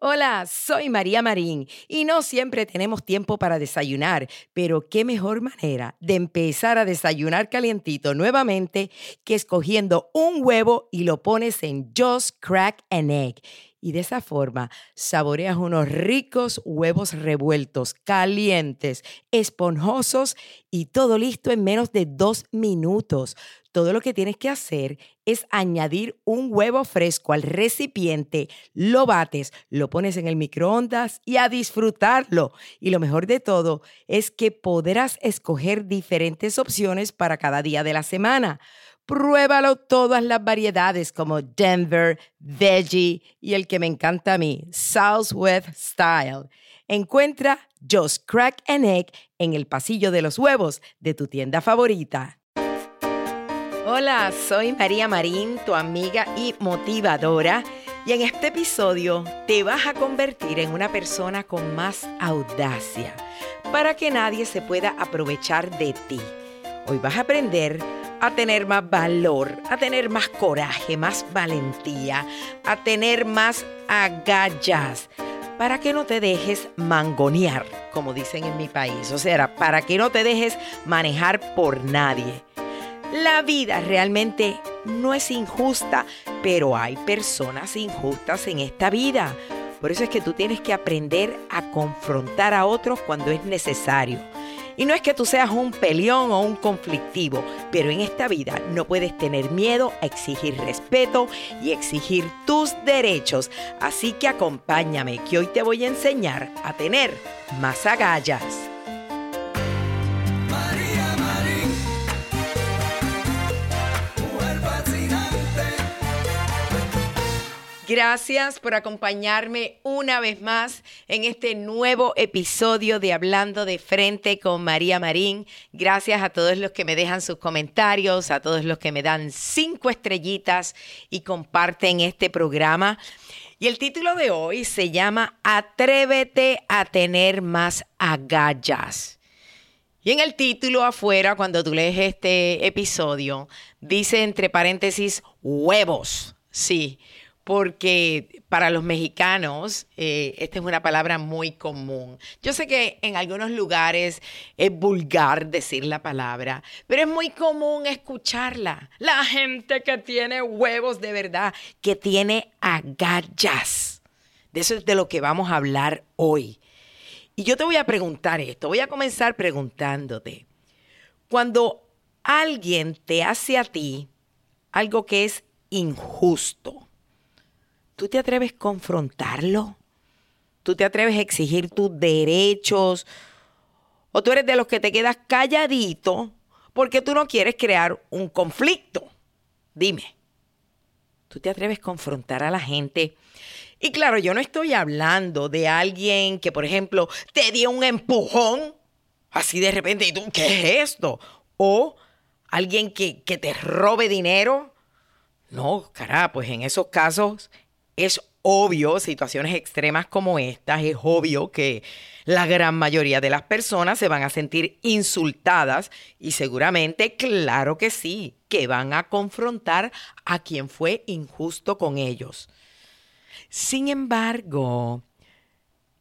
Hola, soy María Marín y no siempre tenemos tiempo para desayunar, pero qué mejor manera de empezar a desayunar calientito nuevamente que escogiendo un huevo y lo pones en Just Crack an Egg. Y de esa forma saboreas unos ricos huevos revueltos, calientes, esponjosos y todo listo en menos de dos minutos todo lo que tienes que hacer es añadir un huevo fresco al recipiente, lo bates, lo pones en el microondas y a disfrutarlo. Y lo mejor de todo es que podrás escoger diferentes opciones para cada día de la semana. Pruébalo todas las variedades como Denver, Veggie y el que me encanta a mí, Southwest Style. Encuentra Just Crack an Egg en el pasillo de los huevos de tu tienda favorita. Hola, soy María Marín, tu amiga y motivadora, y en este episodio te vas a convertir en una persona con más audacia para que nadie se pueda aprovechar de ti. Hoy vas a aprender a tener más valor, a tener más coraje, más valentía, a tener más agallas, para que no te dejes mangonear, como dicen en mi país, o sea, para que no te dejes manejar por nadie. La vida realmente no es injusta, pero hay personas injustas en esta vida. Por eso es que tú tienes que aprender a confrontar a otros cuando es necesario. Y no es que tú seas un peleón o un conflictivo, pero en esta vida no puedes tener miedo a exigir respeto y exigir tus derechos. Así que acompáñame, que hoy te voy a enseñar a tener más agallas. Gracias por acompañarme una vez más en este nuevo episodio de Hablando de Frente con María Marín. Gracias a todos los que me dejan sus comentarios, a todos los que me dan cinco estrellitas y comparten este programa. Y el título de hoy se llama Atrévete a tener más agallas. Y en el título afuera, cuando tú lees este episodio, dice entre paréntesis huevos. Sí, porque para los mexicanos eh, esta es una palabra muy común. Yo sé que en algunos lugares es vulgar decir la palabra, pero es muy común escucharla. La gente que tiene huevos de verdad, que tiene agallas. De eso es de lo que vamos a hablar hoy. Y yo te voy a preguntar esto, voy a comenzar preguntándote, cuando alguien te hace a ti algo que es injusto, ¿Tú te atreves a confrontarlo? ¿Tú te atreves a exigir tus derechos? ¿O tú eres de los que te quedas calladito porque tú no quieres crear un conflicto? Dime, ¿tú te atreves a confrontar a la gente? Y claro, yo no estoy hablando de alguien que, por ejemplo, te dio un empujón así de repente y tú, ¿qué es esto? O alguien que, que te robe dinero. No, cara, pues en esos casos es obvio, situaciones extremas como estas, es obvio que la gran mayoría de las personas se van a sentir insultadas y seguramente, claro que sí, que van a confrontar a quien fue injusto con ellos. Sin embargo,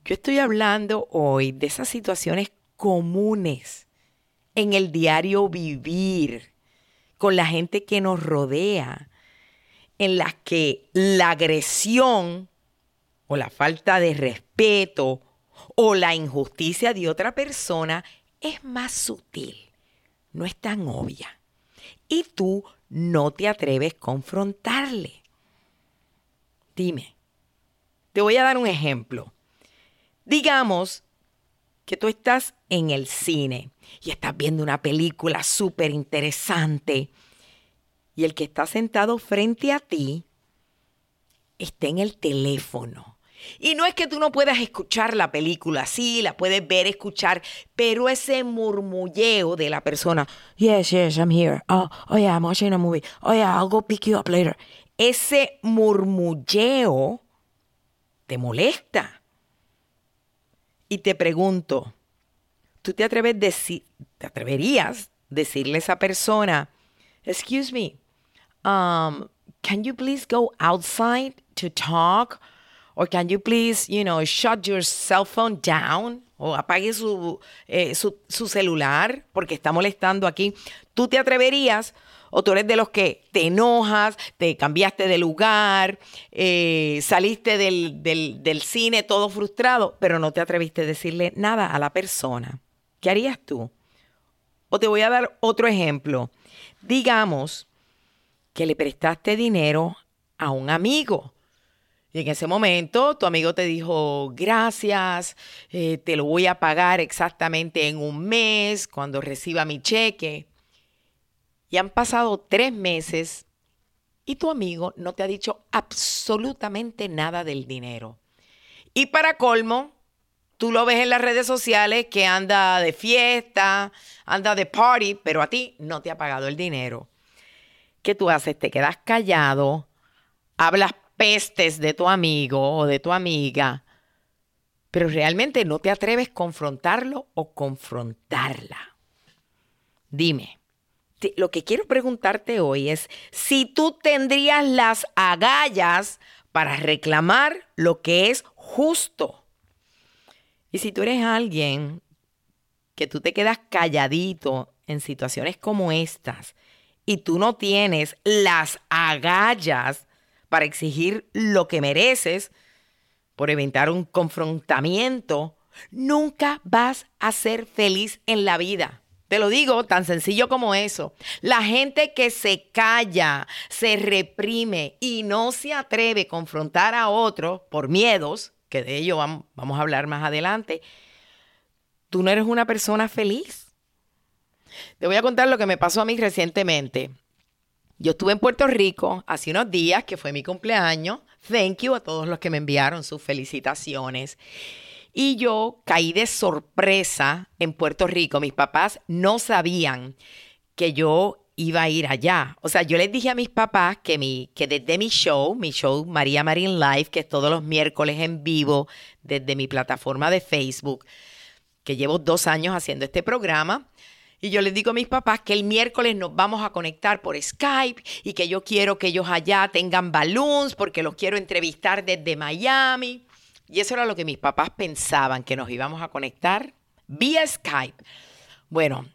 yo estoy hablando hoy de esas situaciones comunes en el diario vivir con la gente que nos rodea en las que la agresión o la falta de respeto o la injusticia de otra persona es más sutil, no es tan obvia. Y tú no te atreves a confrontarle. Dime, te voy a dar un ejemplo. Digamos que tú estás en el cine y estás viendo una película súper interesante y el que está sentado frente a ti está en el teléfono. Y no es que tú no puedas escuchar la película, sí, la puedes ver, escuchar, pero ese murmulleo de la persona, yes, yes, I'm here, oh, oh yeah, I'm watching a movie, oh yeah, I'll go pick you up later. Ese murmulleo te molesta. Y te pregunto, ¿tú te atreves te atreverías decirle a esa persona, excuse me, um, can you please go outside to talk? Or can you please, you know, shut your cell phone down? O apague su, eh, su, celular porque está molestando aquí. ¿Tú te atreverías? o tú eres de los que te enojas, te cambiaste de lugar, eh, saliste del, del, cine todo frustrado, pero no te atreviste a decirle nada a la persona. ¿Qué harías tú? O te voy a dar otro ejemplo. Digamos que le prestaste dinero a un amigo. Y en ese momento tu amigo te dijo, gracias, eh, te lo voy a pagar exactamente en un mes cuando reciba mi cheque. Y han pasado tres meses y tu amigo no te ha dicho absolutamente nada del dinero. Y para colmo, tú lo ves en las redes sociales que anda de fiesta, anda de party, pero a ti no te ha pagado el dinero. ¿Qué tú haces? Te quedas callado, hablas pestes de tu amigo o de tu amiga, pero realmente no te atreves a confrontarlo o confrontarla. Dime, lo que quiero preguntarte hoy es si tú tendrías las agallas para reclamar lo que es justo. Y si tú eres alguien que tú te quedas calladito en situaciones como estas, y tú no tienes las agallas para exigir lo que mereces por evitar un confrontamiento, nunca vas a ser feliz en la vida. Te lo digo tan sencillo como eso. La gente que se calla, se reprime y no se atreve a confrontar a otro por miedos, que de ello vamos a hablar más adelante, tú no eres una persona feliz. Te voy a contar lo que me pasó a mí recientemente. Yo estuve en Puerto Rico hace unos días, que fue mi cumpleaños. Thank you a todos los que me enviaron sus felicitaciones. Y yo caí de sorpresa en Puerto Rico. Mis papás no sabían que yo iba a ir allá. O sea, yo les dije a mis papás que, mi, que desde mi show, mi show María Marín Live, que es todos los miércoles en vivo desde mi plataforma de Facebook, que llevo dos años haciendo este programa, y yo les digo a mis papás que el miércoles nos vamos a conectar por Skype y que yo quiero que ellos allá tengan balloons porque los quiero entrevistar desde Miami. Y eso era lo que mis papás pensaban, que nos íbamos a conectar vía Skype. Bueno,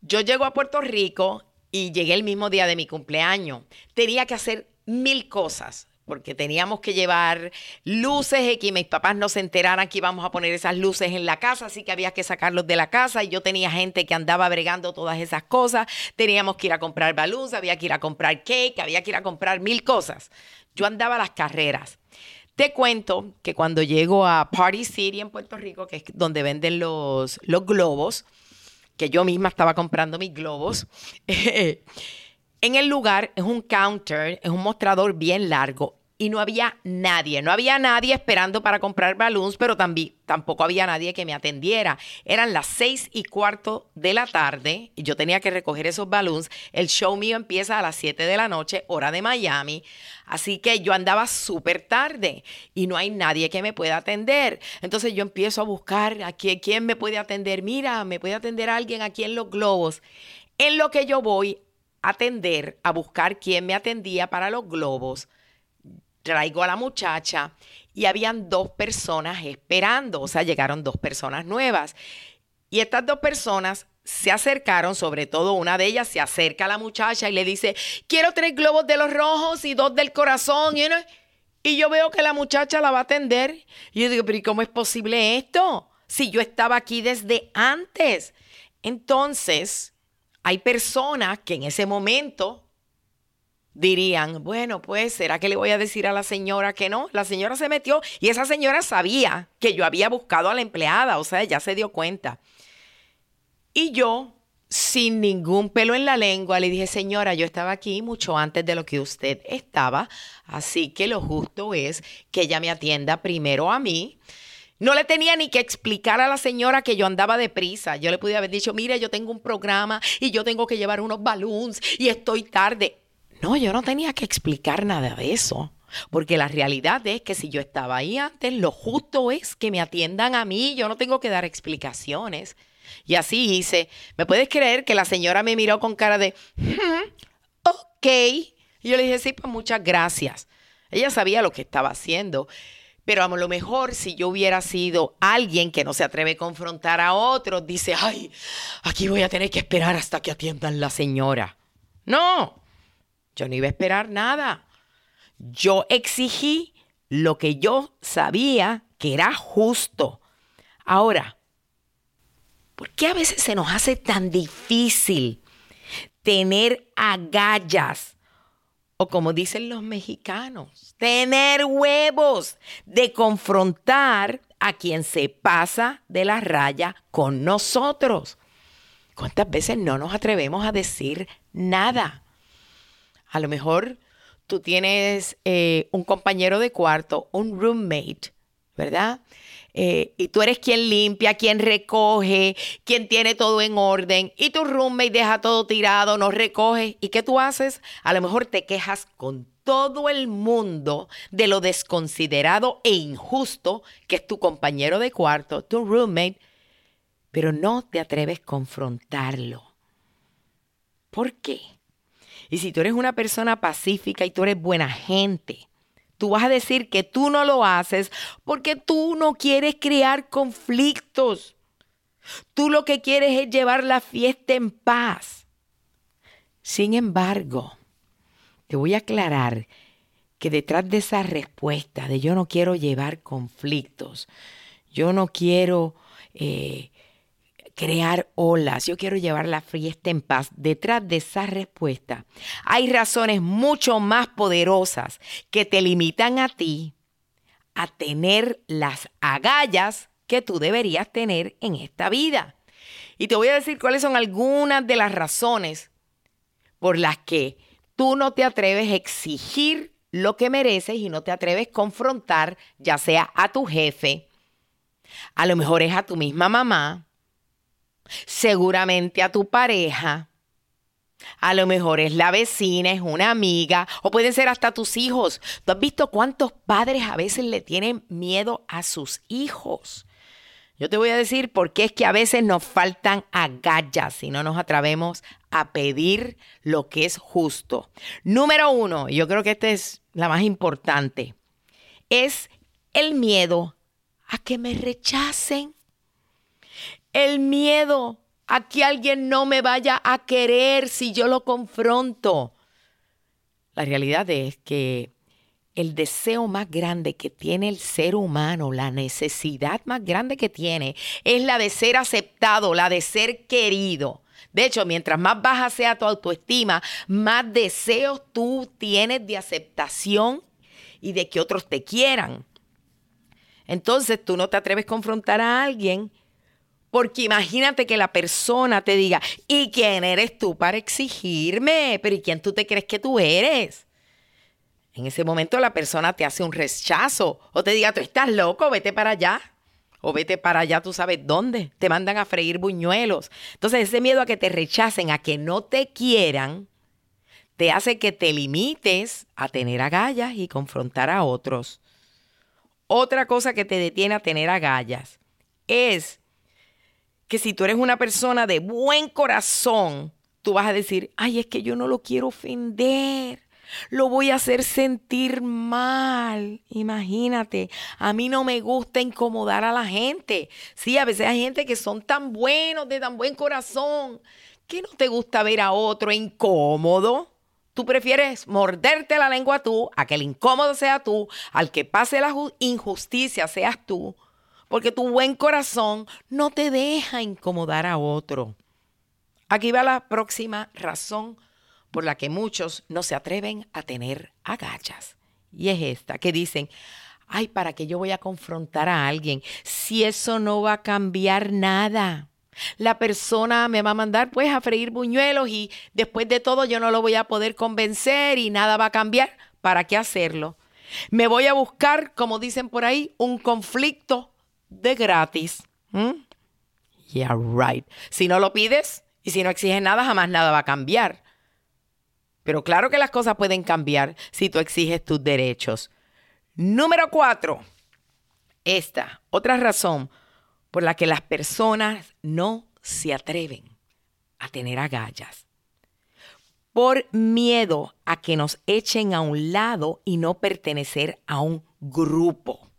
yo llego a Puerto Rico y llegué el mismo día de mi cumpleaños. Tenía que hacer mil cosas porque teníamos que llevar luces y que mis papás no se enteraran que íbamos a poner esas luces en la casa, así que había que sacarlos de la casa y yo tenía gente que andaba bregando todas esas cosas, teníamos que ir a comprar baluz, había que ir a comprar cake, había que ir a comprar mil cosas. Yo andaba a las carreras. Te cuento que cuando llego a Party City en Puerto Rico, que es donde venden los, los globos, que yo misma estaba comprando mis globos, en el lugar es un counter, es un mostrador bien largo y no había nadie, no había nadie esperando para comprar balloons, pero también, tampoco había nadie que me atendiera. Eran las seis y cuarto de la tarde y yo tenía que recoger esos balloons. El show mío empieza a las siete de la noche, hora de Miami. Así que yo andaba súper tarde y no hay nadie que me pueda atender. Entonces yo empiezo a buscar a quién me puede atender. Mira, me puede atender alguien aquí en los globos. En lo que yo voy a atender, a buscar quién me atendía para los globos traigo a la muchacha y habían dos personas esperando, o sea, llegaron dos personas nuevas. Y estas dos personas se acercaron, sobre todo una de ellas se acerca a la muchacha y le dice, quiero tres globos de los rojos y dos del corazón. Y, yo veo que la muchacha la va a atender. Y yo digo, pero ¿y cómo es posible esto? Si yo estaba aquí desde antes. Entonces, hay personas que en ese momento dirían, bueno, pues, ¿será que le voy a decir a la señora que no? La señora se metió y esa señora sabía que yo había buscado a la empleada, o sea, ya se dio cuenta. Y yo, sin ningún pelo en la lengua, le dije, señora, yo estaba aquí mucho antes de lo que usted estaba, así que lo justo es que ella me atienda primero a mí. No le tenía ni que explicar a la señora que yo andaba deprisa. Yo le pude haber dicho, mire, yo tengo un programa y yo tengo que llevar unos balloons y estoy tarde. No, yo no tenía que explicar nada de eso. Porque la realidad es que si yo estaba ahí antes, lo justo es que me atiendan a mí. Yo no tengo que dar explicaciones. Y así hice. ¿Me puedes creer que la señora me miró con cara de, hmm, ok? Y yo le dije, sí, pues muchas gracias. Ella sabía lo que estaba haciendo. Pero a lo mejor si yo hubiera sido alguien que no se atreve a confrontar a otros, dice, ay, aquí voy a tener que esperar hasta que atiendan la señora. No, yo no iba a esperar nada. Yo exigí lo que yo sabía que era justo. Ahora, ¿por qué a veces se nos hace tan difícil tener agallas? O como dicen los mexicanos, tener huevos de confrontar a quien se pasa de la raya con nosotros. ¿Cuántas veces no nos atrevemos a decir nada? A lo mejor tú tienes eh, un compañero de cuarto, un roommate, ¿verdad? Eh, y tú eres quien limpia, quien recoge, quien tiene todo en orden, y tu roommate deja todo tirado, no recoge. ¿Y qué tú haces? A lo mejor te quejas con todo el mundo de lo desconsiderado e injusto que es tu compañero de cuarto, tu roommate, pero no te atreves a confrontarlo. ¿Por qué? Y si tú eres una persona pacífica y tú eres buena gente, tú vas a decir que tú no lo haces porque tú no quieres crear conflictos. Tú lo que quieres es llevar la fiesta en paz. Sin embargo, te voy a aclarar que detrás de esa respuesta de yo no quiero llevar conflictos, yo no quiero eh, crear olas, yo quiero llevar la fiesta en paz. Detrás de esa respuesta hay razones mucho más poderosas que te limitan a ti a tener las agallas que tú deberías tener en esta vida. Y te voy a decir cuáles son algunas de las razones por las que tú no te atreves a exigir lo que mereces y no te atreves a confrontar ya sea a tu jefe, a lo mejor es a tu misma mamá, seguramente a tu pareja. A lo mejor es la vecina, es una amiga, o pueden ser hasta tus hijos. ¿Tú has visto cuántos padres a veces le tienen miedo a sus hijos? Yo te voy a decir por qué es que a veces nos faltan agallas y no nos atrevemos a pedir lo que es justo. Número uno, yo creo que esta es la más importante, es el miedo a que me rechacen el miedo a que alguien no me vaya a querer si yo lo confronto. La realidad es que el deseo más grande que tiene el ser humano, la necesidad más grande que tiene, es la de ser aceptado, la de ser querido. De hecho, mientras más baja sea tu autoestima, más deseos tú tienes de aceptación y de que otros te quieran. Entonces tú no te atreves a confrontar a alguien porque imagínate que la persona te diga, ¿y quién eres tú para exigirme? Pero ¿y quién tú te crees que tú eres? En ese momento la persona te hace un rechazo o te diga, tú estás loco, vete para allá. O vete para allá, tú sabes dónde. Te mandan a freír buñuelos. Entonces ese miedo a que te rechacen, a que no te quieran, te hace que te limites a tener agallas y confrontar a otros. Otra cosa que te detiene a tener agallas es que si tú eres una persona de buen corazón, tú vas a decir, ay, es que yo no lo quiero ofender. Lo voy a hacer sentir mal. Imagínate, a mí no me gusta incomodar a la gente. Sí, a veces hay gente que son tan buenos, de tan buen corazón, que no te gusta ver a otro incómodo. Tú prefieres morderte la lengua tú, a que el incómodo sea tú, al que pase la injusticia seas tú porque tu buen corazón no te deja incomodar a otro. Aquí va la próxima razón por la que muchos no se atreven a tener agallas. Y es esta, que dicen, ay, ¿para qué yo voy a confrontar a alguien si eso no va a cambiar nada? La persona me va a mandar pues a freír buñuelos y después de todo yo no lo voy a poder convencer y nada va a cambiar. ¿Para qué hacerlo? Me voy a buscar, como dicen por ahí, un conflicto de gratis. Yeah, right. Si no lo pides y si no exiges nada, jamás nada va a cambiar. Pero claro que las cosas pueden cambiar si tú exiges tus derechos. Número cuatro. Esta, otra razón por la que las personas no se atreven a tener agallas. Por miedo a que nos echen a un lado y no pertenecer a un grupo.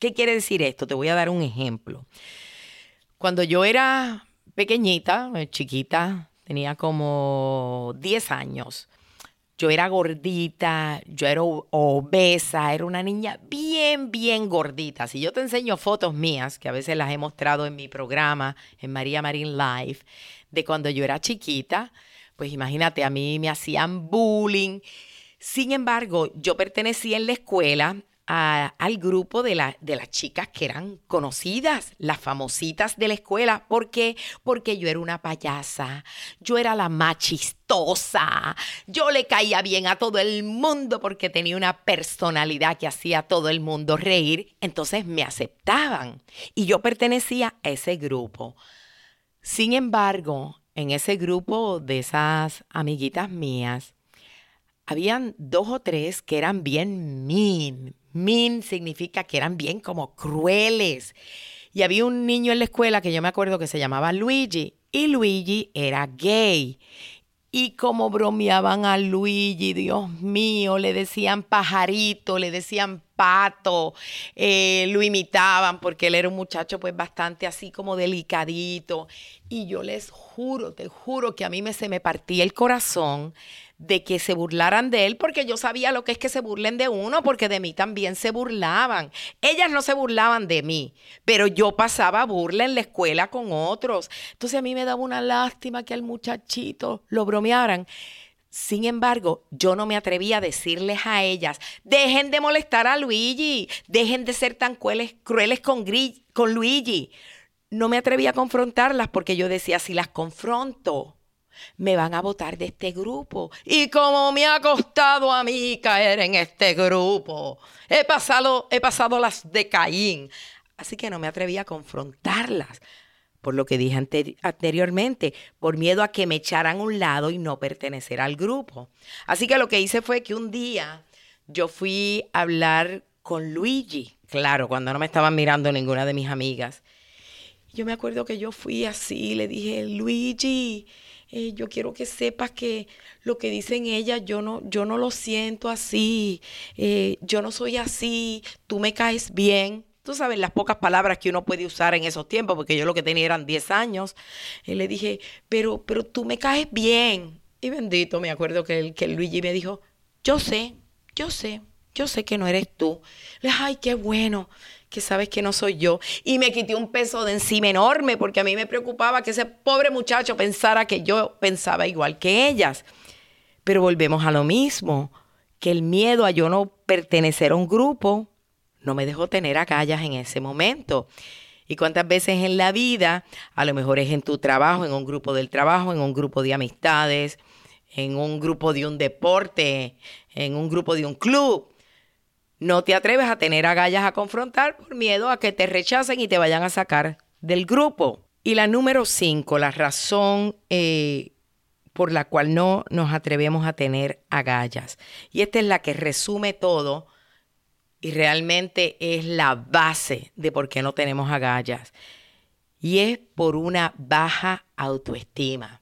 ¿Qué quiere decir esto? Te voy a dar un ejemplo. Cuando yo era pequeñita, eh, chiquita, tenía como 10 años. Yo era gordita, yo era obesa, era una niña bien, bien gordita. Si yo te enseño fotos mías, que a veces las he mostrado en mi programa, en María Marín Live, de cuando yo era chiquita, pues imagínate, a mí me hacían bullying. Sin embargo, yo pertenecía en la escuela al grupo de, de las chicas que eran conocidas, las famositas de la escuela. ¿Por qué? Porque yo era una payasa, yo era la más chistosa, yo le caía bien a todo el mundo porque tenía una personalidad que hacía a todo el mundo reír, entonces me aceptaban y yo pertenecía a ese grupo. Sin embargo, en ese grupo de esas amiguitas mías, habían dos o tres que eran bien mean, Mean significa que eran bien como crueles. Y había un niño en la escuela que yo me acuerdo que se llamaba Luigi y Luigi era gay. Y como bromeaban a Luigi, Dios mío, le decían pajarito, le decían pato, eh, lo imitaban porque él era un muchacho pues bastante así como delicadito. Y yo les juro, te juro que a mí me, se me partía el corazón de que se burlaran de él, porque yo sabía lo que es que se burlen de uno, porque de mí también se burlaban. Ellas no se burlaban de mí, pero yo pasaba burla en la escuela con otros. Entonces a mí me daba una lástima que al muchachito lo bromearan. Sin embargo, yo no me atrevía a decirles a ellas, dejen de molestar a Luigi, dejen de ser tan crueles, crueles con, con Luigi. No me atrevía a confrontarlas porque yo decía, si las confronto, me van a votar de este grupo. Y como me ha costado a mí caer en este grupo, he pasado, he pasado las de Caín. Así que no me atreví a confrontarlas, por lo que dije anteriormente, por miedo a que me echaran a un lado y no pertenecer al grupo. Así que lo que hice fue que un día yo fui a hablar con Luigi, claro, cuando no me estaban mirando ninguna de mis amigas. Yo me acuerdo que yo fui así, le dije, Luigi, eh, yo quiero que sepas que lo que dicen ellas, yo no, yo no lo siento así, eh, yo no soy así, tú me caes bien. Tú sabes las pocas palabras que uno puede usar en esos tiempos, porque yo lo que tenía eran 10 años. Y le dije, pero, pero tú me caes bien. Y bendito, me acuerdo que, el, que Luigi me dijo, yo sé, yo sé, yo sé que no eres tú. Le dije, ay, qué bueno que sabes que no soy yo. Y me quité un peso de encima enorme porque a mí me preocupaba que ese pobre muchacho pensara que yo pensaba igual que ellas. Pero volvemos a lo mismo, que el miedo a yo no pertenecer a un grupo no me dejó tener agallas en ese momento. Y cuántas veces en la vida, a lo mejor es en tu trabajo, en un grupo del trabajo, en un grupo de amistades, en un grupo de un deporte, en un grupo de un club. No te atreves a tener agallas a confrontar por miedo a que te rechacen y te vayan a sacar del grupo. Y la número cinco, la razón eh, por la cual no nos atrevemos a tener agallas. Y esta es la que resume todo y realmente es la base de por qué no tenemos agallas. Y es por una baja autoestima.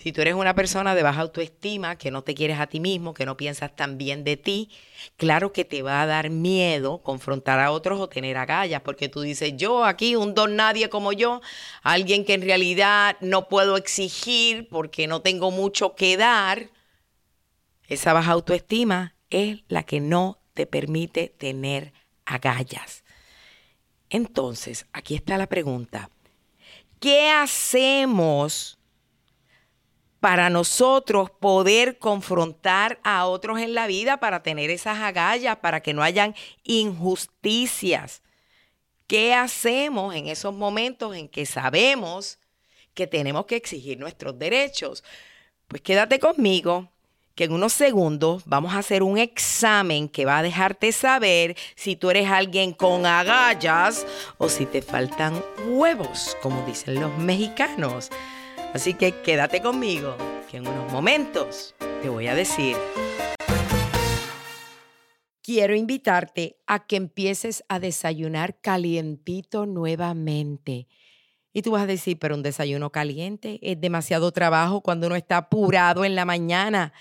Si tú eres una persona de baja autoestima, que no te quieres a ti mismo, que no piensas tan bien de ti, claro que te va a dar miedo confrontar a otros o tener agallas, porque tú dices, yo aquí, un don nadie como yo, alguien que en realidad no puedo exigir porque no tengo mucho que dar, esa baja autoestima es la que no te permite tener agallas. Entonces, aquí está la pregunta. ¿Qué hacemos? Para nosotros poder confrontar a otros en la vida, para tener esas agallas, para que no hayan injusticias. ¿Qué hacemos en esos momentos en que sabemos que tenemos que exigir nuestros derechos? Pues quédate conmigo, que en unos segundos vamos a hacer un examen que va a dejarte saber si tú eres alguien con agallas o si te faltan huevos, como dicen los mexicanos. Así que quédate conmigo, que en unos momentos te voy a decir. Quiero invitarte a que empieces a desayunar calientito nuevamente. Y tú vas a decir, pero un desayuno caliente es demasiado trabajo cuando uno está apurado en la mañana.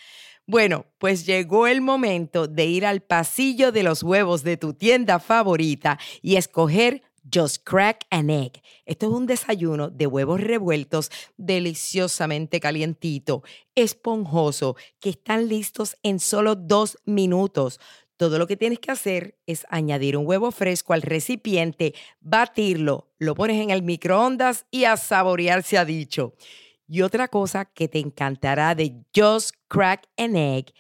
Bueno, pues llegó el momento de ir al pasillo de los huevos de tu tienda favorita y escoger Just Crack an Egg. Esto es un desayuno de huevos revueltos deliciosamente calientito, esponjoso, que están listos en solo dos minutos. Todo lo que tienes que hacer es añadir un huevo fresco al recipiente, batirlo, lo pones en el microondas y a saborear se ha dicho. Y otra cosa que te encantará de Just Crack an Egg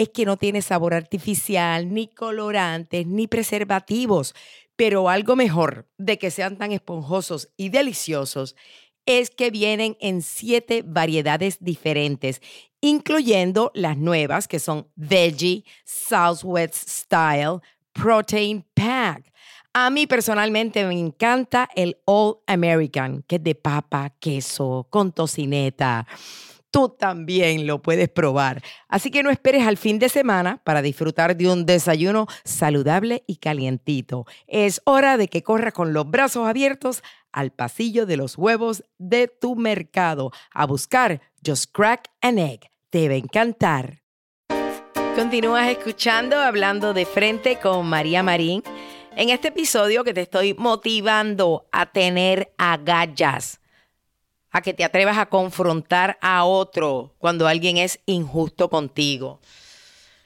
es que no tiene sabor artificial, ni colorantes, ni preservativos. Pero algo mejor de que sean tan esponjosos y deliciosos es que vienen en siete variedades diferentes, incluyendo las nuevas que son Veggie, Southwest Style, Protein Pack. A mí personalmente me encanta el All American, que es de papa, queso, con tocineta tú también lo puedes probar. Así que no esperes al fin de semana para disfrutar de un desayuno saludable y calientito. Es hora de que corras con los brazos abiertos al pasillo de los huevos de tu mercado a buscar Just Crack an Egg. Te va a encantar. Continúas escuchando Hablando de Frente con María Marín. En este episodio que te estoy motivando a tener agallas a que te atrevas a confrontar a otro cuando alguien es injusto contigo.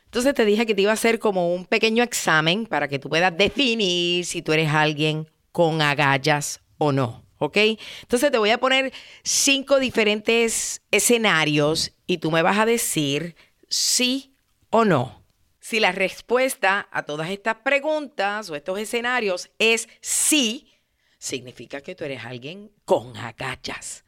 Entonces te dije que te iba a hacer como un pequeño examen para que tú puedas definir si tú eres alguien con agallas o no. ¿Ok? Entonces te voy a poner cinco diferentes escenarios y tú me vas a decir sí o no. Si la respuesta a todas estas preguntas o estos escenarios es sí, significa que tú eres alguien con agallas.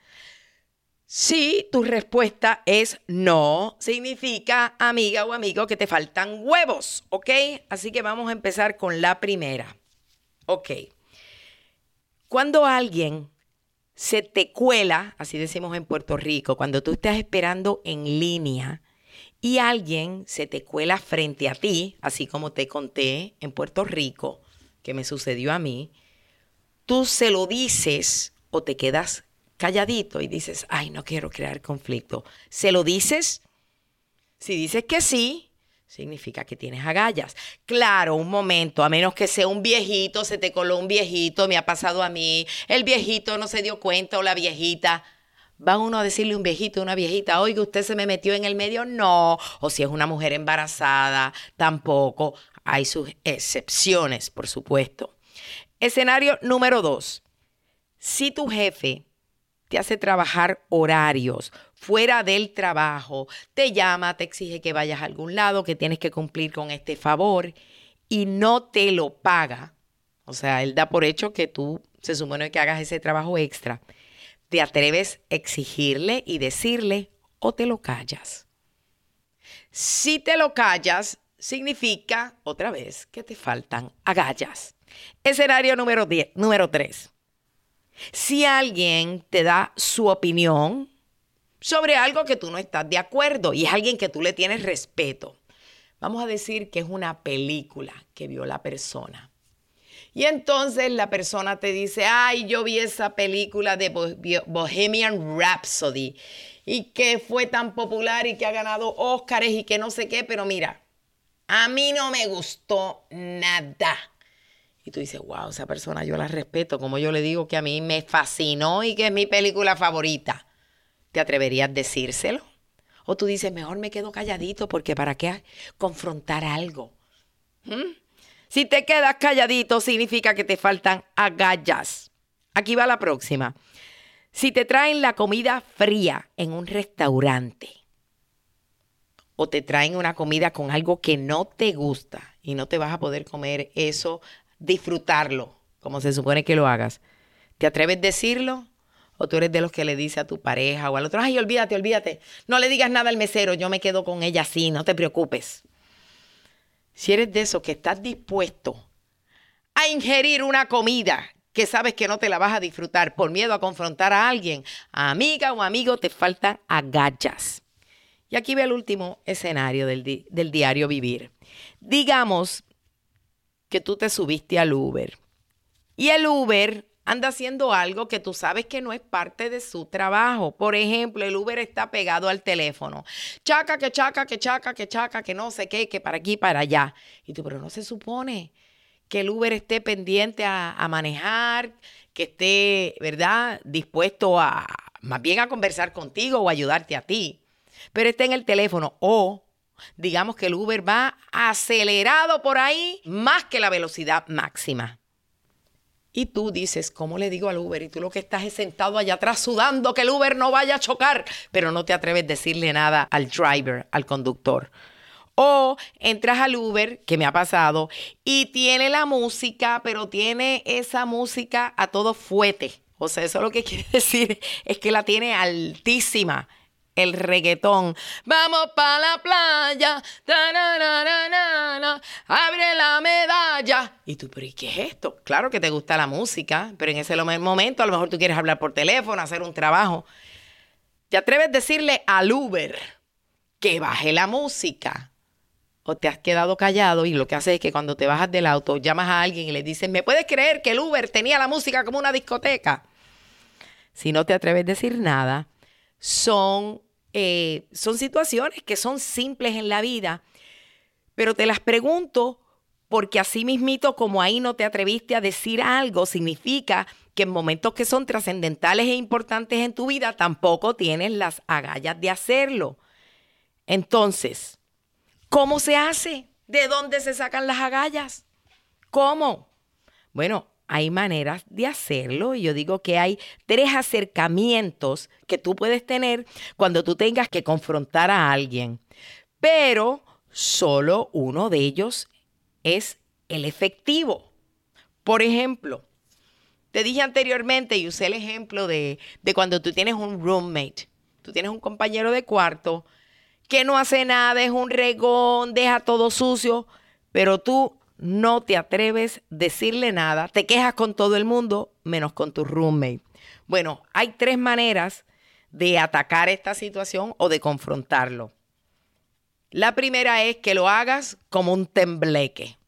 Si tu respuesta es no, significa, amiga o amigo, que te faltan huevos, ¿ok? Así que vamos a empezar con la primera. Ok. Cuando alguien se te cuela, así decimos en Puerto Rico, cuando tú estás esperando en línea y alguien se te cuela frente a ti, así como te conté en Puerto Rico, que me sucedió a mí, tú se lo dices o te quedas calladito y dices, ay, no quiero crear conflicto, ¿se lo dices? Si dices que sí, significa que tienes agallas. Claro, un momento, a menos que sea un viejito, se te coló un viejito, me ha pasado a mí, el viejito no se dio cuenta o la viejita. Va uno a decirle un viejito, una viejita, oiga, usted se me metió en el medio, no. O si es una mujer embarazada, tampoco. Hay sus excepciones, por supuesto. Escenario número dos. Si tu jefe te hace trabajar horarios fuera del trabajo, te llama, te exige que vayas a algún lado, que tienes que cumplir con este favor y no te lo paga. O sea, él da por hecho que tú se supone que hagas ese trabajo extra. Te atreves a exigirle y decirle o te lo callas. Si te lo callas, significa otra vez que te faltan agallas. Escenario número, 10, número 3. Si alguien te da su opinión sobre algo que tú no estás de acuerdo y es alguien que tú le tienes respeto, vamos a decir que es una película que vio la persona. Y entonces la persona te dice, ay, yo vi esa película de Bohemian Rhapsody y que fue tan popular y que ha ganado Óscares y que no sé qué, pero mira, a mí no me gustó nada. Y tú dices, wow, esa persona yo la respeto, como yo le digo que a mí me fascinó y que es mi película favorita. ¿Te atreverías a decírselo? O tú dices, mejor me quedo calladito porque ¿para qué confrontar algo? ¿Mm? Si te quedas calladito significa que te faltan agallas. Aquí va la próxima. Si te traen la comida fría en un restaurante o te traen una comida con algo que no te gusta y no te vas a poder comer eso, disfrutarlo como se supone que lo hagas, ¿te atreves a decirlo? ¿O tú eres de los que le dice a tu pareja o al otro, ay, olvídate, olvídate, no le digas nada al mesero, yo me quedo con ella así, no te preocupes? Si eres de esos que estás dispuesto a ingerir una comida que sabes que no te la vas a disfrutar por miedo a confrontar a alguien, amiga o amigo, te faltan agallas. Y aquí ve el último escenario del, del diario vivir. Digamos que tú te subiste al Uber y el Uber anda haciendo algo que tú sabes que no es parte de su trabajo. Por ejemplo, el Uber está pegado al teléfono. Chaca, que chaca, que chaca, que chaca, que no sé qué, que para aquí, para allá. Y tú, pero no se supone que el Uber esté pendiente a, manejar, que esté, ¿verdad?, dispuesto a más bien a conversar contigo o ayudarte a ti. Pero está en el teléfono o digamos que el Uber va acelerado por ahí más que la velocidad máxima. Y tú dices, ¿cómo le digo al Uber? Y tú lo que estás es sentado allá atrás sudando que el Uber no vaya a chocar, pero no te atreves a decirle nada al driver, al conductor. O entras al Uber, que me ha pasado, y tiene la música, pero tiene esa música a todo fuete. O sea, eso lo que quiere decir es que la tiene altísima el reggaetón. Vamos para la playa, abre la medalla. Y tú, pero ¿y qué es esto? Claro que te gusta la música, pero en ese momento a lo mejor tú quieres hablar por teléfono, hacer un trabajo. ¿Te atreves a decirle al Uber que baje la música? o te has quedado callado y lo que haces es que cuando te bajas del auto llamas a alguien y le dices, ¿me puedes creer que el Uber tenía la música como una discoteca? Si no te atreves a decir nada, son, eh, son situaciones que son simples en la vida, pero te las pregunto porque así mismito como ahí no te atreviste a decir algo, significa que en momentos que son trascendentales e importantes en tu vida tampoco tienes las agallas de hacerlo. Entonces, ¿Cómo se hace? ¿De dónde se sacan las agallas? ¿Cómo? Bueno, hay maneras de hacerlo y yo digo que hay tres acercamientos que tú puedes tener cuando tú tengas que confrontar a alguien, pero solo uno de ellos es el efectivo. Por ejemplo, te dije anteriormente y usé el ejemplo de, de cuando tú tienes un roommate, tú tienes un compañero de cuarto que no hace nada, es un regón, deja todo sucio, pero tú no te atreves a decirle nada, te quejas con todo el mundo, menos con tu roommate. Bueno, hay tres maneras de atacar esta situación o de confrontarlo. La primera es que lo hagas como un tembleque.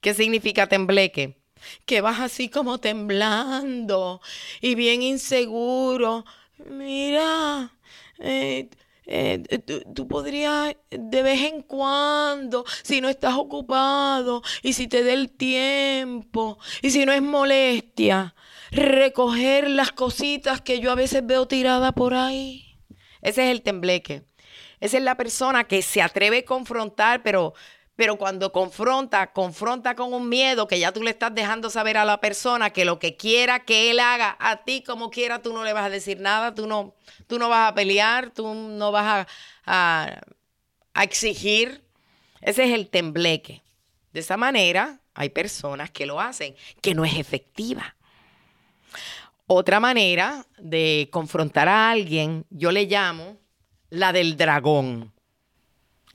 ¿Qué significa tembleque? Que vas así como temblando y bien inseguro. Mira, eh, eh, tú, podrías de vez en cuando, si no estás ocupado y si te dé el tiempo y si no es molestia, recoger las cositas que yo a veces veo tiradas por ahí. Ese es el tembleque. Esa es la persona que se atreve a confrontar, pero pero cuando confronta, confronta con un miedo que ya tú le estás dejando saber a la persona que lo que quiera que él haga a ti como quiera, tú no le vas a decir nada, tú no, tú no vas a pelear, tú no vas a, a exigir. Ese es el tembleque. De esa manera hay personas que lo hacen, que no es efectiva. Otra manera de confrontar a alguien, yo le llamo la del dragón.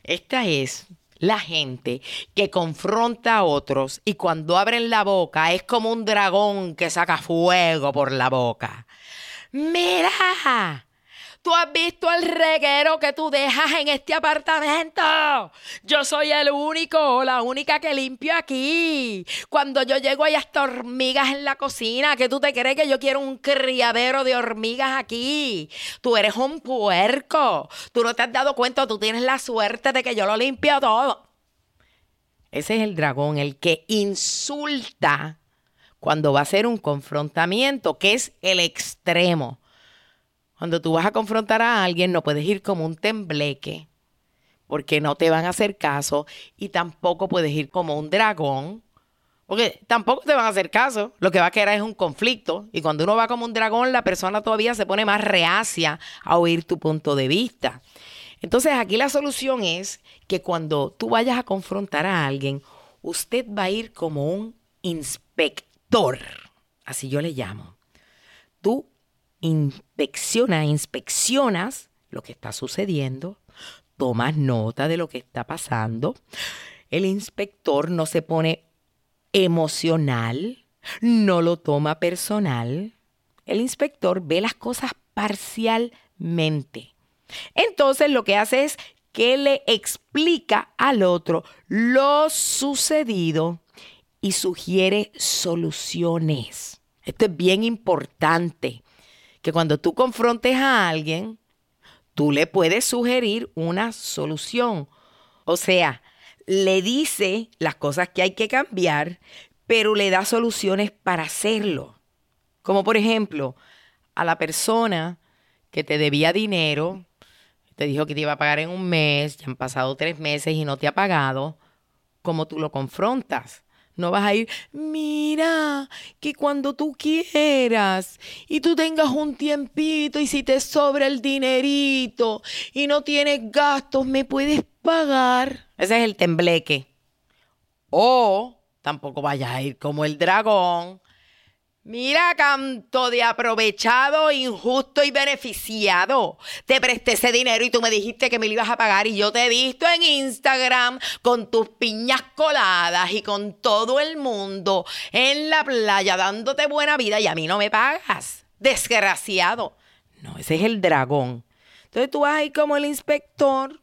Esta es la gente que confronta a otros y cuando abren la boca es como un dragón que saca fuego por la boca. Mira, Tú has visto el reguero que tú dejas en este apartamento. Yo soy el único, la única que limpio aquí. Cuando yo llego hay hasta hormigas en la cocina. ¿Qué tú te crees que yo quiero un criadero de hormigas aquí? Tú eres un puerco. Tú no te has dado cuenta, tú tienes la suerte de que yo lo limpio todo. Ese es el dragón, el que insulta cuando va a ser un confrontamiento, que es el extremo. Cuando tú vas a confrontar a alguien, no puedes ir como un tembleque, porque no te van a hacer caso, y tampoco puedes ir como un dragón, porque tampoco te van a hacer caso. Lo que va a quedar es un conflicto. Y cuando uno va como un dragón, la persona todavía se pone más reacia a oír tu punto de vista. Entonces aquí la solución es que cuando tú vayas a confrontar a alguien, usted va a ir como un inspector. Así yo le llamo. Tú inspecciona, inspeccionas lo que está sucediendo, tomas nota de lo que está pasando. El inspector no se pone emocional, no lo toma personal. El inspector ve las cosas parcialmente. Entonces lo que hace es que le explica al otro lo sucedido y sugiere soluciones. Esto es bien importante que cuando tú confrontes a alguien, tú le puedes sugerir una solución. O sea, le dice las cosas que hay que cambiar, pero le da soluciones para hacerlo. Como por ejemplo, a la persona que te debía dinero, te dijo que te iba a pagar en un mes, ya han pasado tres meses y no te ha pagado, ¿cómo tú lo confrontas? No vas a ir, mira, que cuando tú quieras y tú tengas un tiempito y si te sobra el dinerito y no tienes gastos, me puedes pagar. Ese es el tembleque. O tampoco vayas a ir como el dragón Mira, canto de aprovechado, injusto y beneficiado. Te presté ese dinero y tú me dijiste que me lo ibas a pagar y yo te he visto en Instagram con tus piñas coladas y con todo el mundo en la playa dándote buena vida y a mí no me pagas. Desgraciado. No, ese es el dragón. Entonces tú vas ahí como el inspector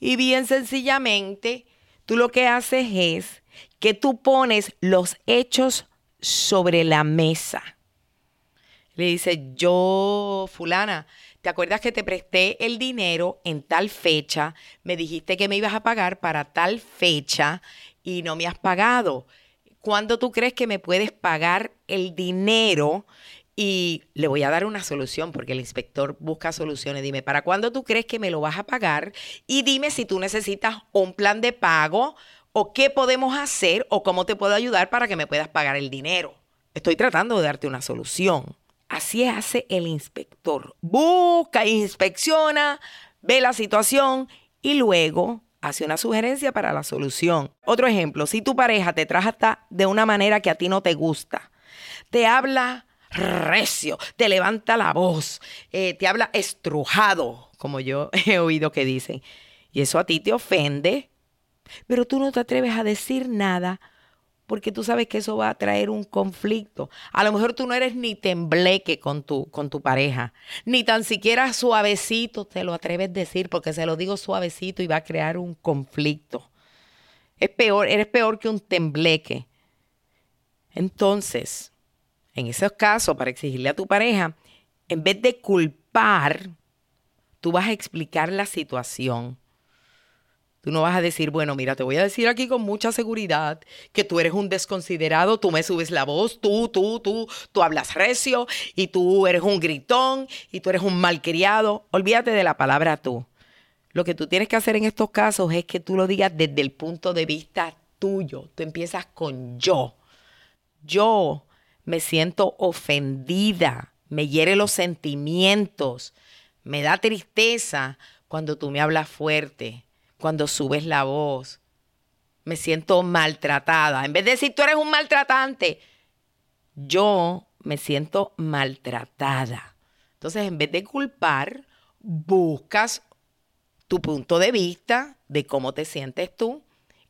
y bien sencillamente tú lo que haces es que tú pones los hechos sobre la mesa. Le dice, yo, fulana, ¿te acuerdas que te presté el dinero en tal fecha? Me dijiste que me ibas a pagar para tal fecha y no me has pagado. ¿Cuándo tú crees que me puedes pagar el dinero? Y le voy a dar una solución porque el inspector busca soluciones. Dime, ¿para cuándo tú crees que me lo vas a pagar? Y dime si tú necesitas un plan de pago o qué podemos hacer o cómo te puedo ayudar para que me puedas pagar el dinero. Estoy tratando de darte una solución. Así hace el inspector. Busca, inspecciona, ve la situación y luego hace una sugerencia para la solución. Otro ejemplo, si tu pareja te trata de una manera que a ti no te gusta, te habla recio, te levanta la voz, eh, te habla estrujado, como yo he oído que dicen, y eso a ti te ofende, pero tú no te atreves a decir nada porque tú sabes que eso va a traer un conflicto. A lo mejor tú no eres ni tembleque con tu, con tu pareja, ni tan siquiera suavecito te lo atreves a decir porque se lo digo suavecito y va a crear un conflicto. Es peor, eres peor que un tembleque. Entonces, en esos casos, para exigirle a tu pareja, en vez de culpar, tú vas a explicar la situación Tú no vas a decir, bueno, mira, te voy a decir aquí con mucha seguridad que tú eres un desconsiderado, tú me subes la voz, tú, tú, tú, tú hablas recio y tú eres un gritón y tú eres un malcriado. Olvídate de la palabra tú. Lo que tú tienes que hacer en estos casos es que tú lo digas desde el punto de vista tuyo. Tú empiezas con yo. Yo me siento ofendida, me hiere los sentimientos, me da tristeza cuando tú me hablas fuerte cuando subes la voz. Me siento maltratada. En vez de decir tú eres un maltratante, yo me siento maltratada. Entonces, en vez de culpar, buscas tu punto de vista de cómo te sientes tú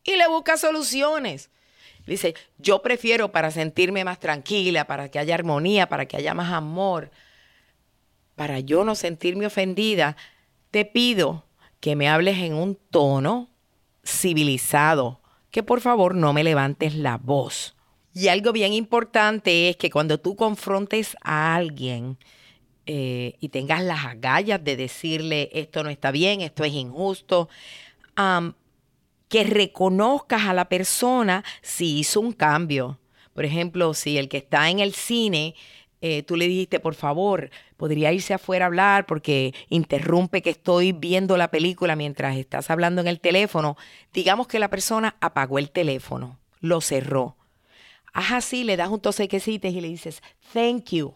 y le buscas soluciones. Dice, yo prefiero para sentirme más tranquila, para que haya armonía, para que haya más amor, para yo no sentirme ofendida, te pido que me hables en un tono civilizado, que por favor no me levantes la voz. Y algo bien importante es que cuando tú confrontes a alguien eh, y tengas las agallas de decirle esto no está bien, esto es injusto, que reconozcas a la persona si hizo un cambio. Por ejemplo, si el que está en el cine, eh, tú le dijiste, por favor, podría irse afuera a hablar porque interrumpe que estoy viendo la película mientras estás hablando en el teléfono. Digamos que la persona apagó el teléfono, lo cerró. Haz así, le das un tosequecito y le dices, thank you.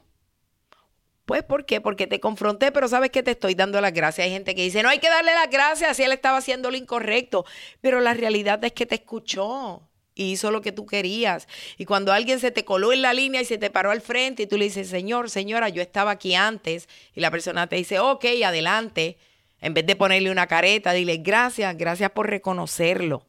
Pues, ¿por qué? Porque te confronté, pero sabes que te estoy dando las gracias. Hay gente que dice, no hay que darle las gracias si él estaba haciendo lo incorrecto. Pero la realidad es que te escuchó y hizo lo que tú querías. Y cuando alguien se te coló en la línea y se te paró al frente y tú le dices, Señor, señora, yo estaba aquí antes, y la persona te dice, ok, adelante, en vez de ponerle una careta, dile, gracias, gracias por reconocerlo.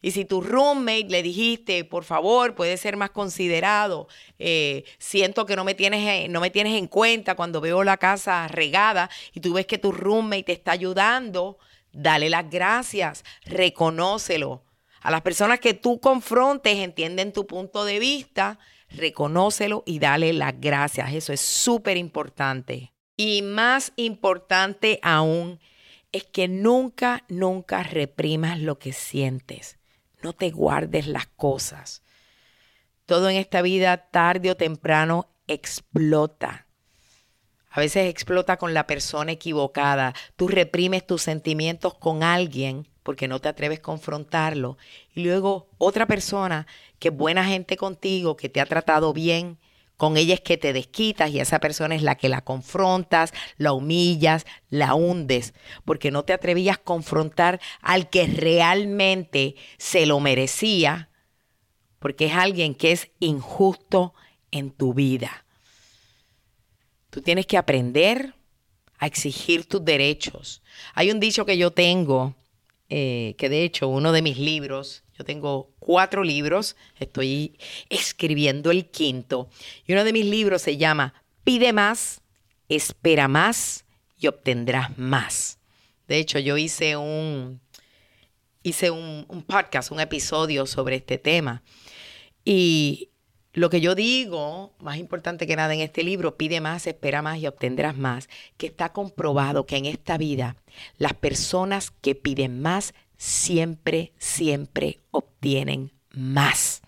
Y si tu roommate le dijiste, por favor, puede ser más considerado, eh, siento que no me, tienes, eh, no me tienes en cuenta cuando veo la casa regada y tú ves que tu roommate te está ayudando, dale las gracias, reconócelo. A las personas que tú confrontes, entienden tu punto de vista, reconócelo y dale las gracias. Eso es súper importante. Y más importante aún es que nunca, nunca reprimas lo que sientes. No te guardes las cosas. Todo en esta vida, tarde o temprano, explota. A veces explota con la persona equivocada. Tú reprimes tus sentimientos con alguien porque no te atreves a confrontarlo. Y luego otra persona que es buena gente contigo, que te ha tratado bien, con ella es que te desquitas y esa persona es la que la confrontas, la humillas, la hundes, porque no te atrevías a confrontar al que realmente se lo merecía, porque es alguien que es injusto en tu vida. Tú tienes que aprender a exigir tus derechos. Hay un dicho que yo tengo eh, que de hecho uno de mis libros, yo tengo cuatro libros, estoy escribiendo el quinto, y uno de mis libros se llama Pide más, espera más y obtendrás más. De hecho, yo hice un, hice un, un podcast, un episodio sobre este tema. Y lo que yo digo, más importante que nada en este libro, pide más, espera más y obtendrás más, que está comprobado que en esta vida las personas que piden más siempre, siempre obtienen más.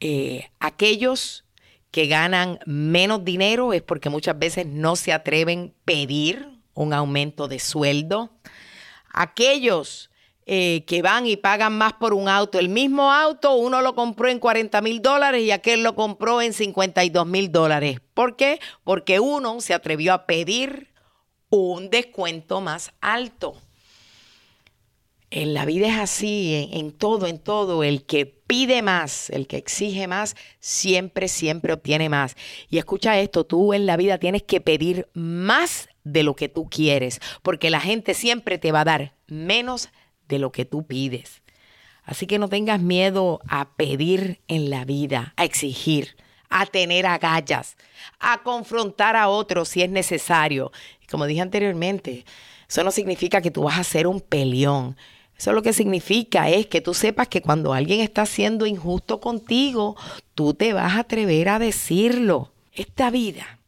Eh, aquellos que ganan menos dinero es porque muchas veces no se atreven a pedir un aumento de sueldo. Aquellos eh, que van y pagan más por un auto. El mismo auto uno lo compró en 40 mil dólares y aquel lo compró en 52 mil dólares. ¿Por qué? Porque uno se atrevió a pedir un descuento más alto. En la vida es así, en, en, todo, en todo. El que pide más, el que exige más, siempre, siempre obtiene más. Y escucha esto, tú en la vida tienes que pedir más de lo que tú quieres, porque la gente siempre te va a dar menos de lo que tú pides. Así que no tengas miedo a pedir en la vida, a exigir, a tener agallas, a confrontar a otros si es necesario. Como dije anteriormente, eso no significa que tú vas a ser un peleón. Eso lo que significa es que tú sepas que cuando alguien está siendo injusto contigo, tú te vas a atrever a decirlo. Esta vida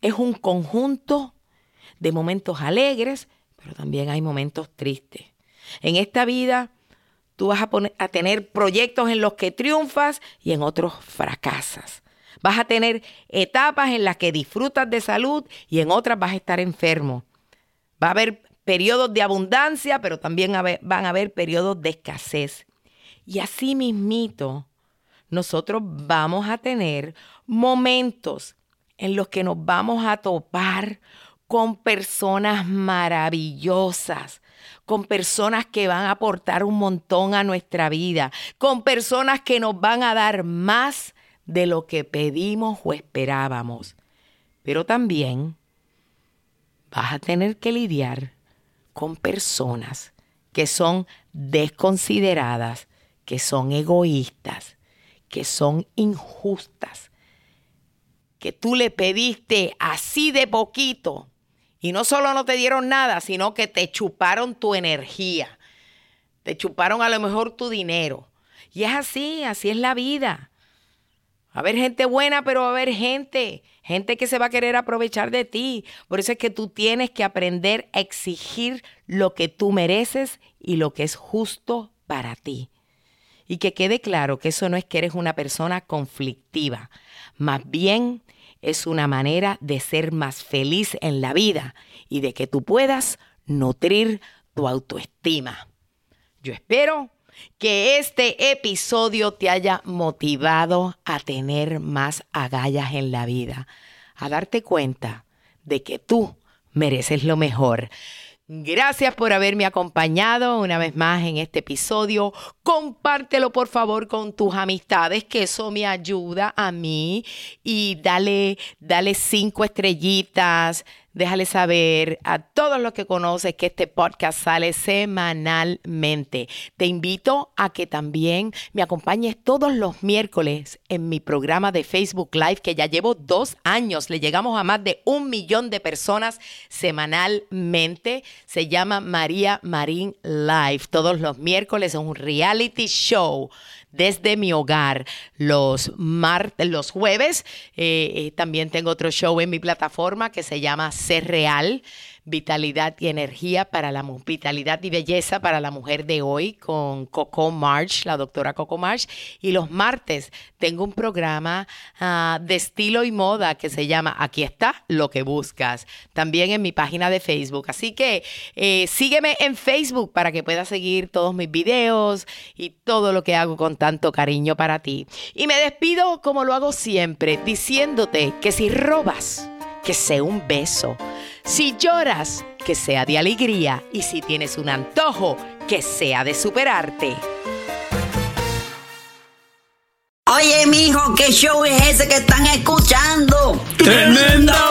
es un conjunto de momentos alegres, pero también hay momentos tristes. En esta vida tú vas a, tener proyectos en los que triunfas y en otros fracasas. Vas a tener etapas en las que disfrutas de salud y en otras vas a estar enfermo. Va a haber periodos de abundancia, pero también van a haber periodos de escasez. Y así mismito, nosotros vamos a tener momentos en los que nos vamos a topar con personas maravillosas, con personas que van a aportar un montón a nuestra vida, con personas que nos van a dar más de lo que pedimos o esperábamos. Pero también vas a tener que lidiar con personas que son desconsideradas, que son egoístas, que son injustas, que tú le pediste así de poquito y no solo no te dieron nada, sino que te chuparon tu energía, te chuparon a lo mejor tu dinero. Y es así, así es la vida. Va a haber gente buena, pero va a haber gente, gente que se va a querer aprovechar de ti. Por eso es que tú tienes que aprender a exigir lo que tú mereces y lo que es justo para ti. Y que quede claro que eso no es que eres una persona conflictiva, más bien es una manera de ser más feliz en la vida y de que tú puedas nutrir tu autoestima. Yo espero que este episodio te haya motivado a tener más agallas en la vida, a darte cuenta de que tú mereces lo mejor. Gracias por haberme acompañado una vez más en este episodio. Compártelo por favor con tus amistades, que eso me ayuda a mí. Y dale, dale cinco estrellitas, déjale saber a todos los que conoces que este podcast sale semanalmente. Te invito a que también me acompañes todos los miércoles en mi programa de Facebook Live, que ya llevo dos años. Le llegamos a más de un millón de personas semanalmente. Se llama María Marín Live. Todos los miércoles es un reality show desde mi hogar los martes, los jueves. Eh, eh, también tengo otro show en mi plataforma que se llama Ser Real vitalidad y energía para la vitalidad y belleza para la mujer de hoy con Coco March, la doctora Coco March. Y los martes tengo un programa ah, de estilo y moda que se llama Aquí está lo que buscas. También en mi página de Facebook. Así que eh, sígueme en Facebook para que puedas seguir todos mis videos y todo lo que hago con tanto cariño para ti. Y me despido como lo hago siempre, diciéndote que si robas, que sea un beso. Si lloras, que sea de alegría. Y si tienes un antojo, que sea de superarte. Oye, mijo, ¿qué show es ese que están escuchando? ¡Tremenda,